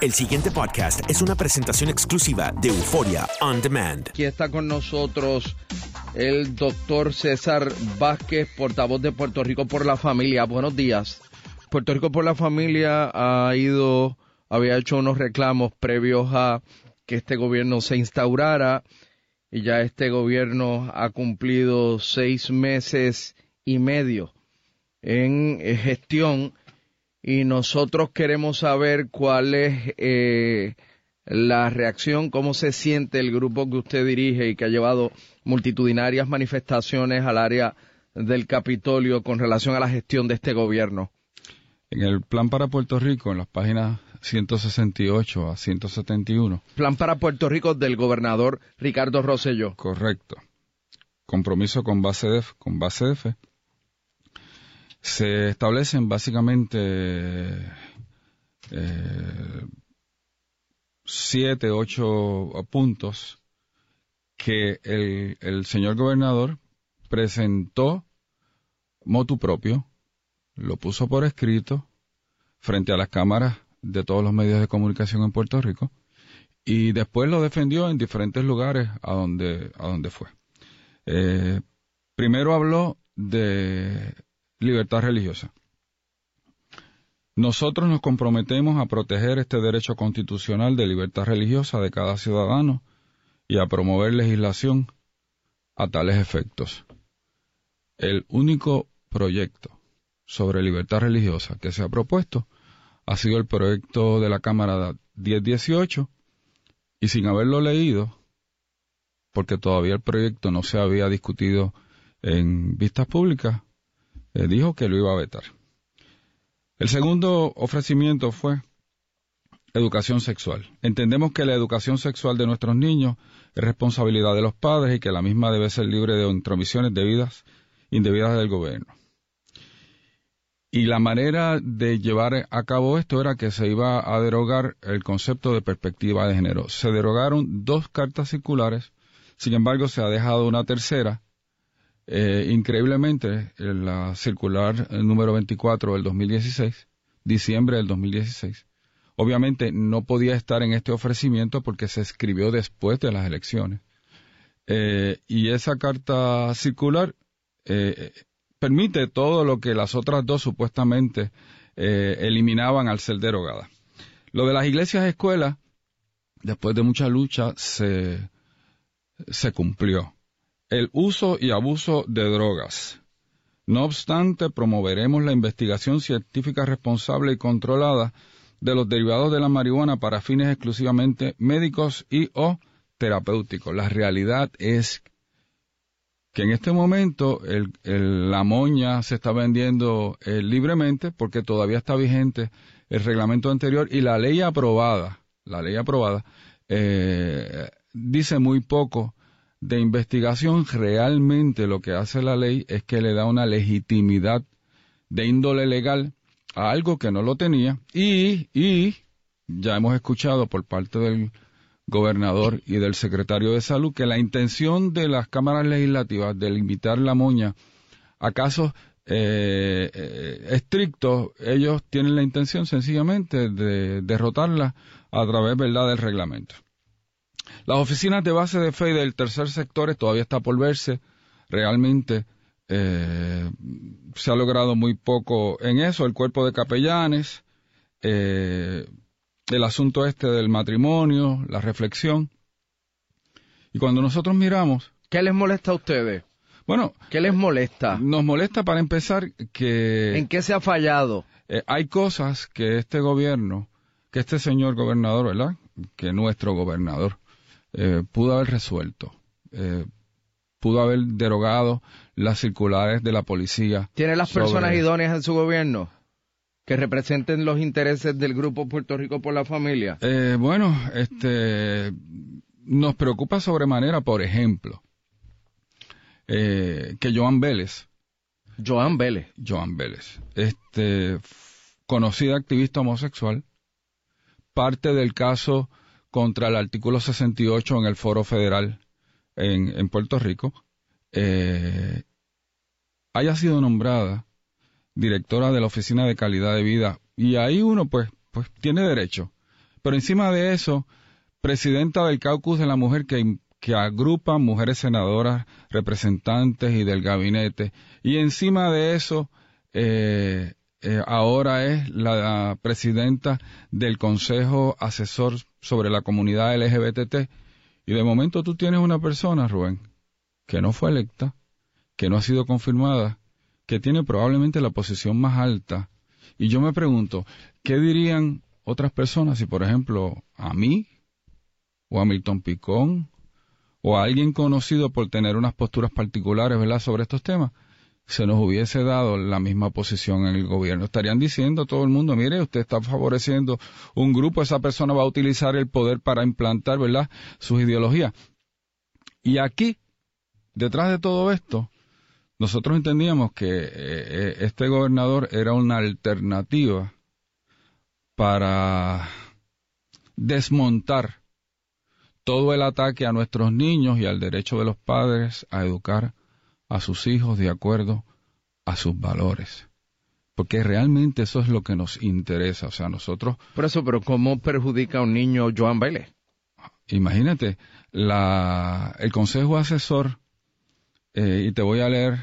El siguiente podcast es una presentación exclusiva de Euforia On Demand. Aquí está con nosotros el doctor César Vázquez, portavoz de Puerto Rico por la Familia. Buenos días. Puerto Rico por la Familia ha ido, había hecho unos reclamos previos a que este gobierno se instaurara y ya este gobierno ha cumplido seis meses y medio en eh, gestión y nosotros queremos saber cuál es eh, la reacción, cómo se siente el grupo que usted dirige y que ha llevado multitudinarias manifestaciones al área del Capitolio con relación a la gestión de este gobierno. En el plan para Puerto Rico, en las páginas 168 a 171, Plan para Puerto Rico del gobernador Ricardo Rosselló. correcto, compromiso con base con fe, se establecen básicamente eh, siete, ocho puntos que el, el señor gobernador presentó motu propio, lo puso por escrito frente a las cámaras de todos los medios de comunicación en Puerto Rico y después lo defendió en diferentes lugares a donde, a donde fue. Eh, primero habló de libertad religiosa. Nosotros nos comprometemos a proteger este derecho constitucional de libertad religiosa de cada ciudadano y a promover legislación a tales efectos. El único proyecto sobre libertad religiosa que se ha propuesto ha sido el proyecto de la Cámara 1018 y sin haberlo leído, porque todavía el proyecto no se había discutido en vistas públicas, eh, dijo que lo iba a vetar. El segundo ofrecimiento fue educación sexual. Entendemos que la educación sexual de nuestros niños es responsabilidad de los padres y que la misma debe ser libre de intromisiones debidas, indebidas del gobierno. Y la manera de llevar a cabo esto era que se iba a derogar el concepto de perspectiva de género. Se derogaron dos cartas circulares, sin embargo se ha dejado una tercera. Eh, increíblemente, en la circular eh, número 24 del 2016, diciembre del 2016, obviamente no podía estar en este ofrecimiento porque se escribió después de las elecciones. Eh, y esa carta circular permite todo lo que las otras dos supuestamente eliminaban al ser derogada. Lo de las iglesias escuelas, después de mucha lucha, se, se cumplió. El uso y abuso de drogas. No obstante, promoveremos la investigación científica responsable y controlada de los derivados de la marihuana para fines exclusivamente médicos y o terapéuticos. La realidad es que en este momento la moña se está vendiendo eh, libremente porque todavía está vigente el reglamento anterior y la ley aprobada, la ley aprobada, eh, dice muy poco de investigación. Realmente lo que hace la ley es que le da una legitimidad de índole legal a algo que no lo tenía y, y ya hemos escuchado por parte del gobernador y del secretario de salud que la intención de las cámaras legislativas de limitar la moña a casos eh, estrictos, ellos tienen la intención sencillamente de derrotarla a través verdad del reglamento. Las oficinas de base de fe y del tercer sector todavía está por verse. Realmente eh, se ha logrado muy poco en eso. El cuerpo de capellanes, eh, el asunto este del matrimonio, la reflexión. Y cuando nosotros miramos, ¿Qué les molesta a ustedes? bueno, ¿Qué les molesta? nos molesta para empezar que ¿En qué se ha fallado? eh, hay cosas que este gobierno, que este señor gobernador, ¿verdad? Que nuestro gobernador eh, pudo haber resuelto. Eh, pudo haber derogado las circulares de la policía. ¿Tiene las personas idóneas en su gobierno? que representen los intereses del grupo Puerto Rico por la familia? Eh, bueno, este, nos preocupa sobremanera, por ejemplo, eh, que Joan Vélez, Joan Vélez. Joan Vélez, este, conocida activista homosexual, parte del caso contra el artículo 68 en el Foro Federal en, Puerto Rico, eh, haya sido nombrada directora de la Oficina de Calidad de Vida. Y ahí uno, pues, pues tiene derecho. Pero encima de eso, presidenta del caucus de la mujer que, que agrupa mujeres senadoras, representantes y del gabinete. Y encima de eso, eh, eh, ahora es la presidenta del Consejo Asesor sobre la Comunidad LGBT. Y de momento tú tienes una persona, Rubén, que no fue electa, que no ha sido confirmada, que tiene probablemente la posición más alta. Y yo me pregunto, ¿qué dirían otras personas si, por ejemplo, a mí, o a Milton Picón, o a alguien conocido por tener unas posturas particulares, ¿verdad?, sobre estos temas, se nos hubiese dado la misma posición en el gobierno. Estarían diciendo a todo el mundo, mire, usted está favoreciendo un grupo, esa persona va a utilizar el poder para implantar, ¿verdad?, sus ideologías. Y aquí, detrás de todo esto, nosotros entendíamos que eh, eh, este gobernador era una alternativa para desmontar todo el ataque a nuestros niños y al derecho de los padres a educar a sus hijos de acuerdo a sus valores. Porque realmente eso es lo que nos interesa. O sea, nosotros... Por eso, pero ¿cómo perjudica a un niño Joan Bailey? Imagínate, la, el Consejo Asesor, eh, y te voy a leer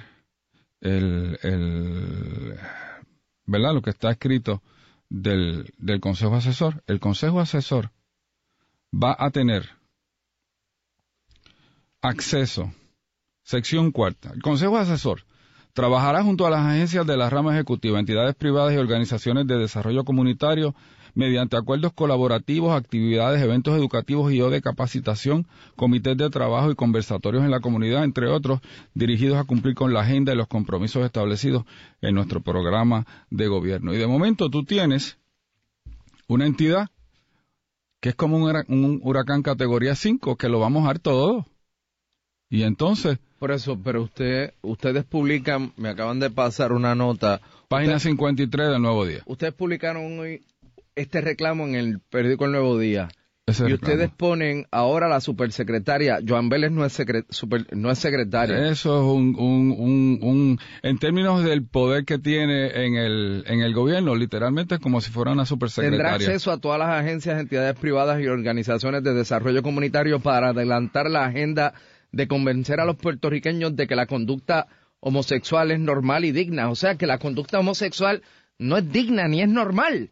el, el, ¿verdad? Lo que está escrito del, del Consejo Asesor. El Consejo Asesor va a tener acceso Sección cuarta. El Consejo Asesor trabajará junto a las agencias de la rama ejecutiva, entidades privadas y organizaciones de desarrollo comunitario mediante acuerdos colaborativos, actividades, eventos educativos y o de capacitación, comités de trabajo y conversatorios en la comunidad, entre otros, dirigidos a cumplir con la agenda y los compromisos establecidos en nuestro programa de gobierno. Y de momento tú tienes una entidad que es como un, huracán categoría 5, que lo vamos a dar todo. Y entonces, por eso, pero usted, ustedes publican, me acaban de pasar una nota. Página 53 del Nuevo Día. Ustedes publicaron hoy este reclamo en el periódico El Nuevo Día. y ustedes ponen ahora la supersecretaria, Joan Vélez no es, no es secretaria. Eso es un, un, un, en términos del poder que tiene en el, en el gobierno, literalmente es como si fuera una supersecretaria. Tendrá acceso a todas las agencias, entidades privadas y organizaciones de desarrollo comunitario para adelantar la agenda de convencer a los puertorriqueños de que la conducta homosexual es normal y digna. O sea, que la conducta homosexual no es digna ni es normal.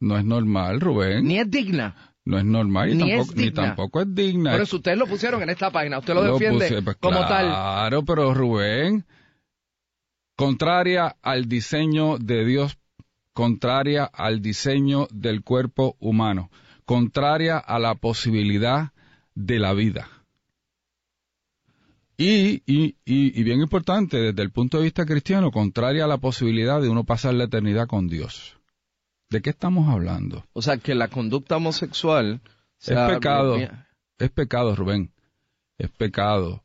No es normal, Rubén. Ni es digna. No es normal y ni, tampoco, es tampoco es digna. Pero eso ustedes lo pusieron en esta página, usted lo, defiende pues como tal. Claro, pero Rubén, contraria al diseño de Dios, contraria al diseño del cuerpo humano, contraria a la posibilidad de la vida. Y, y, y, bien importante, desde el punto de vista cristiano, contraria a la posibilidad de uno pasar la eternidad con Dios. ¿De qué estamos hablando? O sea, que la conducta homosexual... Es pecado. Es pecado, Rubén. Es pecado.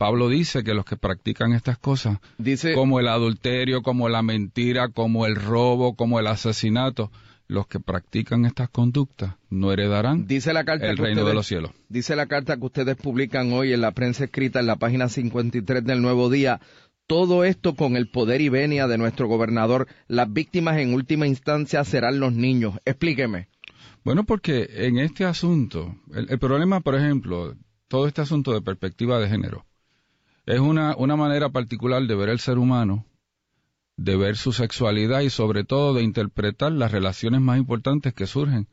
Pablo dice que los que practican estas cosas, dice, como el adulterio, como la mentira, como el robo, como el asesinato, los que practican estas conductas no heredarán dice la carta el reino de los cielos. Dice la carta que ustedes publican hoy en la prensa escrita en la página 53 del Nuevo Día. Todo esto con el poder y venia de nuestro gobernador. Las víctimas en última instancia serán los niños. Explíqueme. Bueno, porque en este asunto, el, problema, por ejemplo, todo este asunto de perspectiva de género, es una, una manera particular de ver el ser humano de ver su sexualidad y sobre todo de interpretar las relaciones más importantes que surgen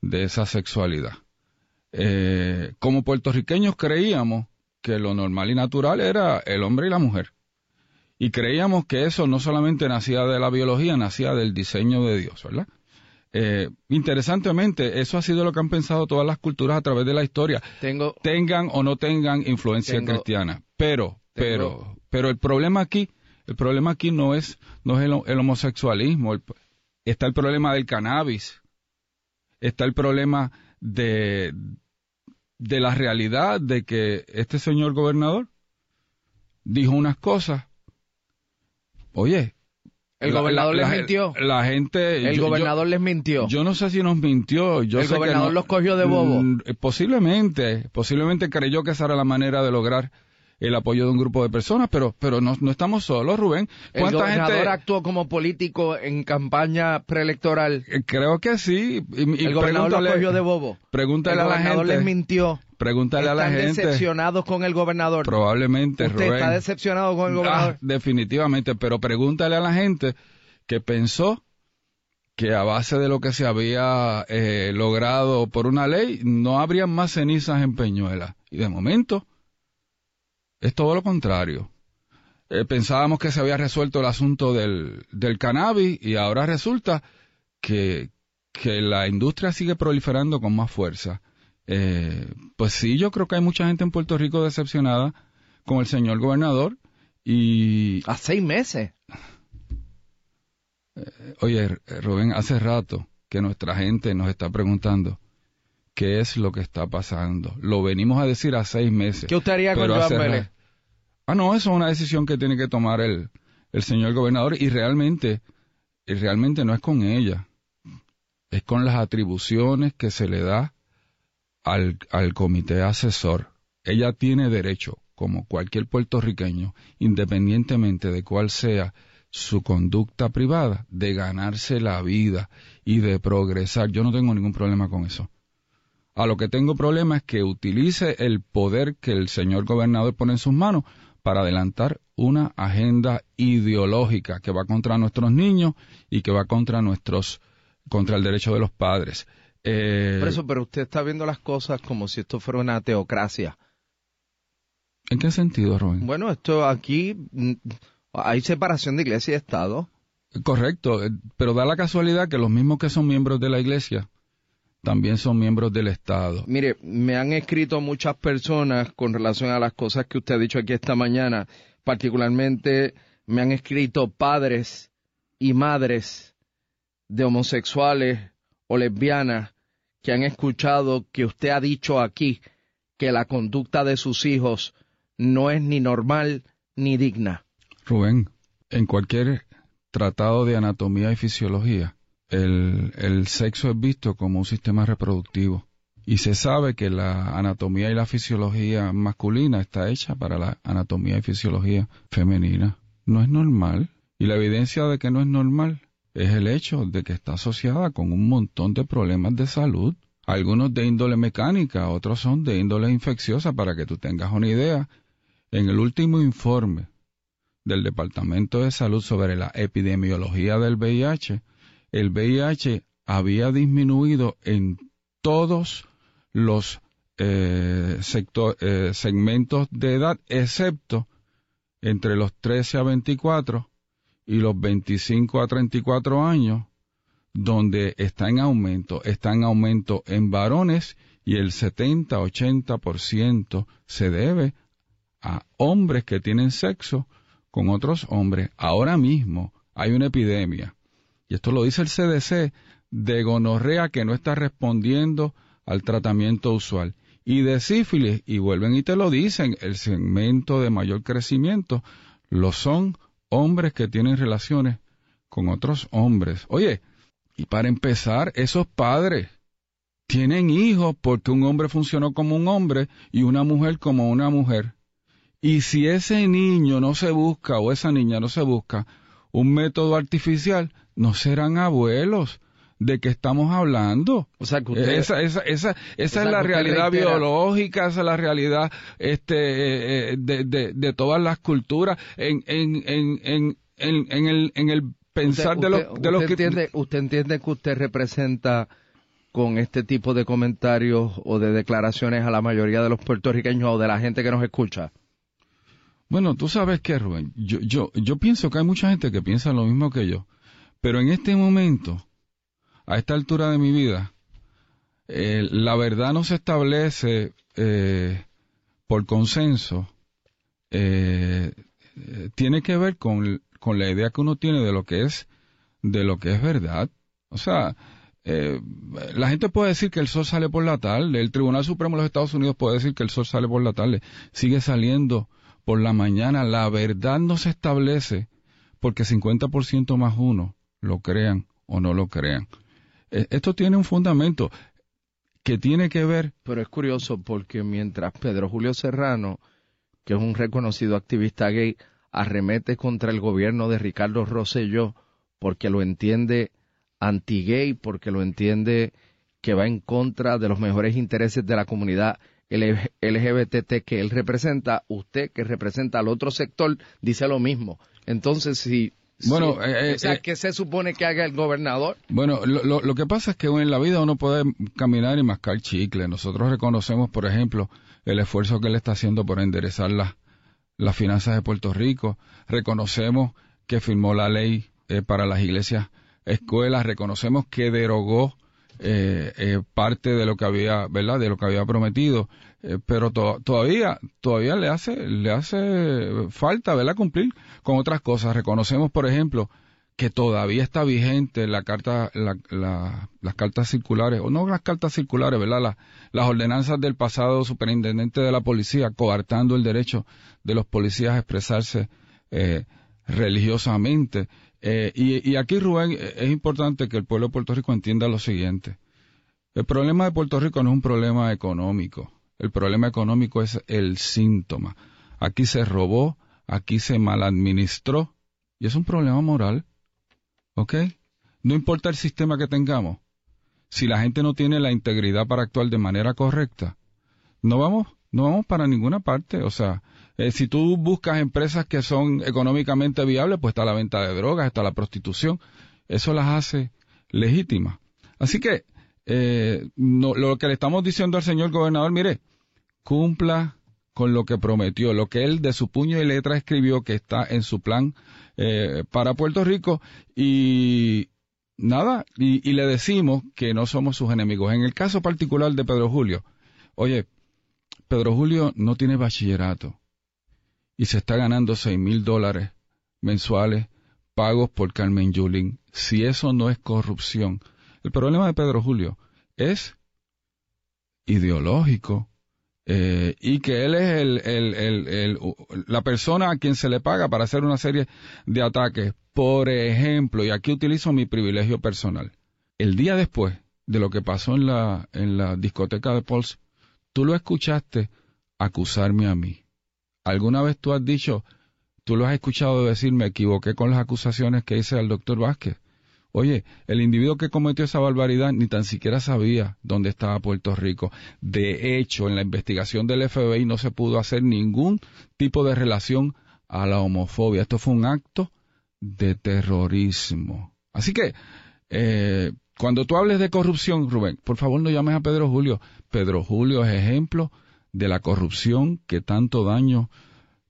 de esa sexualidad. Eh, como puertorriqueños creíamos que lo normal y natural era el hombre y la mujer. Y creíamos que eso no solamente nacía de la biología, nacía del diseño de Dios, ¿verdad? Eh, interesantemente, eso ha sido lo que han pensado todas las culturas a través de la historia. Tengo, tengan o no tengan influencia cristiana. Pero, pero, pero el problema aquí el problema aquí no es, no es el, homosexualismo. está el problema del cannabis, está el problema de, de la realidad de que este señor gobernador dijo unas cosas. Oye, el la- gobernador la- les la- mintió. La gente. El yo- gobernador yo, les mintió. yo no sé si nos mintió. Yo El sé que gobernador no- los cogió de bobo. Mm, eh, Posiblemente, posiblemente creyó que esa era la manera de lograr el apoyo de un grupo de personas, pero, pero no, no estamos solos, Rubén. el ¿Cuánta gobernador gente? actuó como político en campaña preelectoral. Eh, Creo que sí. Y, y el gobernador pregúntale- cogió de bobo. Pregúntale el a la gobernador les gente. mintió. Pregúntale a la Están gente. decepcionados con el gobernador. Probablemente, Usted Rubén. está decepcionado con el gobernador. Ah, definitivamente, pero pregúntale a la gente que pensó que a base de lo que se había eh, logrado por una ley no habrían más cenizas en Peñuela. Y de momento es todo lo contrario. Eh, pensábamos que se había resuelto el asunto del, del cannabis y ahora resulta que, que la industria sigue proliferando con más fuerza. Eh, pues sí, yo creo que hay mucha gente en Puerto Rico decepcionada con el señor gobernador y, A seis meses. oye, R- Rubén, hace rato que nuestra gente nos está preguntando qué es lo que está pasando. Lo venimos a decir a seis meses. ¿Qué usted haría con Joan hace ra- Vélez? Ah, no, eso es una decisión que tiene que tomar el, el señor gobernador y realmente, y realmente no es con ella, es con las atribuciones que se le da al, al comité asesor. Ella tiene derecho, como cualquier puertorriqueño, independientemente de cuál sea su conducta privada, de ganarse la vida y de progresar. Yo no tengo ningún problema con eso. A lo que tengo problema es que utilice el poder que el señor gobernador pone en sus manos para adelantar una agenda ideológica que va contra nuestros niños y que va contra nuestros, contra el derecho de los padres. Eh, Por eso, pero usted está viendo las cosas como si esto fuera una teocracia. ¿En qué sentido, Rubén? Bueno, esto aquí mm, hay separación de iglesia y Estado. Correcto, eh, pero da la casualidad que los mismos que son miembros de la iglesia también son miembros del Estado. Mire, me han escrito muchas personas con relación a las cosas que usted ha dicho aquí esta mañana. Particularmente me han escrito padres y madres de homosexuales o lesbianas que han escuchado que usted ha dicho aquí que la conducta de sus hijos no es ni normal ni digna. Rubén, en cualquier tratado de anatomía y fisiología, el, el sexo es visto como un sistema reproductivo. Y se sabe que la anatomía y la fisiología masculina está hecha para la anatomía y fisiología femenina. No es normal. Y la evidencia de que no es normal es el hecho de que está asociada con un montón de problemas de salud. Algunos de índole mecánica, otros son de índole infecciosa, para que tú tengas una idea. En el último informe del Departamento de Salud sobre la epidemiología del VIH, el VIH había disminuido en todos los eh, eh, segmentos de edad, excepto entre los 13 a 24 y los 25 a 34 años, donde está en aumento, está en aumento en varones y el 70-80% se debe a hombres que tienen sexo con otros hombres. Ahora mismo hay una epidemia, y esto lo dice el CDC, de gonorrea que no está respondiendo al tratamiento usual. Y de sífilis, y vuelven y te lo dicen, el segmento de mayor crecimiento lo son hombres que tienen relaciones con otros hombres. Oye, y para empezar, esos padres tienen hijos porque un hombre funcionó como un hombre y una mujer como una mujer. Y si ese niño no se busca o esa niña no se busca un método artificial, no serán abuelos. ¿De qué estamos hablando? O sea, que usted... Esa, esa, esa, esa es la realidad reitera- biológica, esa es la realidad este, eh, eh, de, de, de todas las culturas en, en, en, en, en, el, en el pensar Usted- de, usted- los de los usted que... entiende, usted entiende que usted representa con este tipo de comentarios o de declaraciones a la mayoría de los puertorriqueños o de la gente que nos escucha. Bueno, tú sabes que, Rubén, yo, yo, yo pienso que hay mucha gente que piensa lo mismo que yo, pero en este momento, a esta altura de mi vida, eh, la verdad no se establece eh, por consenso, eh, tiene que ver con, con la idea que uno tiene de lo que es de lo que es verdad. O sea, la gente puede decir que el sol sale por la tarde, el Tribunal Supremo de los Estados Unidos puede decir que el sol sale por la tarde, sigue saliendo por la mañana, la verdad no se establece porque 50% más uno lo crean o no lo crean. Eh, esto tiene un fundamento que tiene que ver... Pero es curioso porque mientras Pedro Julio Serrano, que es un reconocido activista gay, arremete contra el gobierno de Ricardo Rosselló porque lo entiende anti-gay, porque lo entiende que va en contra de los mejores intereses de la comunidad LGBT que él representa, usted que representa al otro sector dice lo mismo. Entonces, si bueno, eh, o sea, eh, ¿qué se supone que haga el gobernador? Bueno, lo, lo, que pasa es que en la vida uno puede caminar y mascar chicle. Nosotros reconocemos, por ejemplo, el esfuerzo que él está haciendo por enderezar las, las finanzas de Puerto Rico. Reconocemos que firmó la ley eh, para las iglesias escuelas. Reconocemos que derogó eh, eh, parte de lo que había, ¿verdad? De lo que había prometido, eh, pero todavía, todavía le hace, le hace falta, ¿verdad? Cumplir con otras cosas. Reconocemos, por ejemplo, que todavía está vigente la carta, las cartas circulares, o no las cartas circulares, ¿verdad? las ordenanzas del pasado superintendente de la policía, coartando el derecho de los policías a expresarse religiosamente. Eh, y, aquí, Rubén, eh, es importante que el pueblo de Puerto Rico entienda lo siguiente. El problema de Puerto Rico no es un problema económico. El problema económico es el síntoma. Aquí se robó, aquí se maladministró, y es un problema moral. ¿Ok? No importa el sistema que tengamos. Si la gente no tiene la integridad para actuar de manera correcta, no vamos, no vamos para ninguna parte. O sea, eh, si tú buscas empresas que son económicamente viables, pues está la venta de drogas, está la prostitución. Eso las hace legítimas. Así que eh, lo que le estamos diciendo al señor gobernador, mire, cumpla con lo que prometió, lo que él de su puño y letra escribió que está en su plan eh, para Puerto Rico y nada, y, y le decimos que no somos sus enemigos. En el caso particular de Pedro Julio, oye, Pedro Julio no tiene bachillerato y se está ganando seis mil dólares mensuales pagos por Carmen Yulín. Si eso no es corrupción. El problema de Pedro Julio es ideológico eh, y que él es el, el, el, la persona a quien se le paga para hacer una serie de ataques. Por ejemplo, y aquí utilizo mi privilegio personal, el día después de lo que pasó en la, en la discoteca de Pauls, tú lo escuchaste acusarme a mí. ¿Alguna vez tú has dicho, tú lo has escuchado decir, me equivoqué con las acusaciones que hice al doctor Vázquez? Oye, el individuo que cometió esa barbaridad ni tan siquiera sabía dónde estaba Puerto Rico. De hecho, en la investigación del FBI no se pudo hacer ningún tipo de relación a la homofobia. Esto fue un acto de terrorismo. Así que, eh, cuando tú hables de corrupción, Rubén, por favor no llames a Pedro Julio. Pedro Julio es ejemplo de la corrupción que tanto daño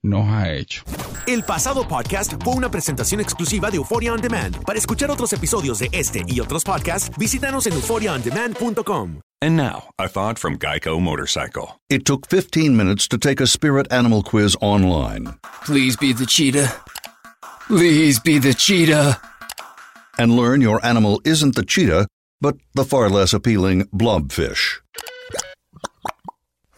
nos ha hecho. El pasado podcast fue una presentación exclusiva de Euphoria On Demand. Para escuchar otros episodios de este y otros podcasts, visítanos en euphoriaondemand.com. And now, a thought from Geico Motorcycle. It took 15 minutes to take a spirit animal quiz online. Please be the cheetah. Please be the cheetah. And learn your animal isn't the cheetah, but the far less appealing blobfish.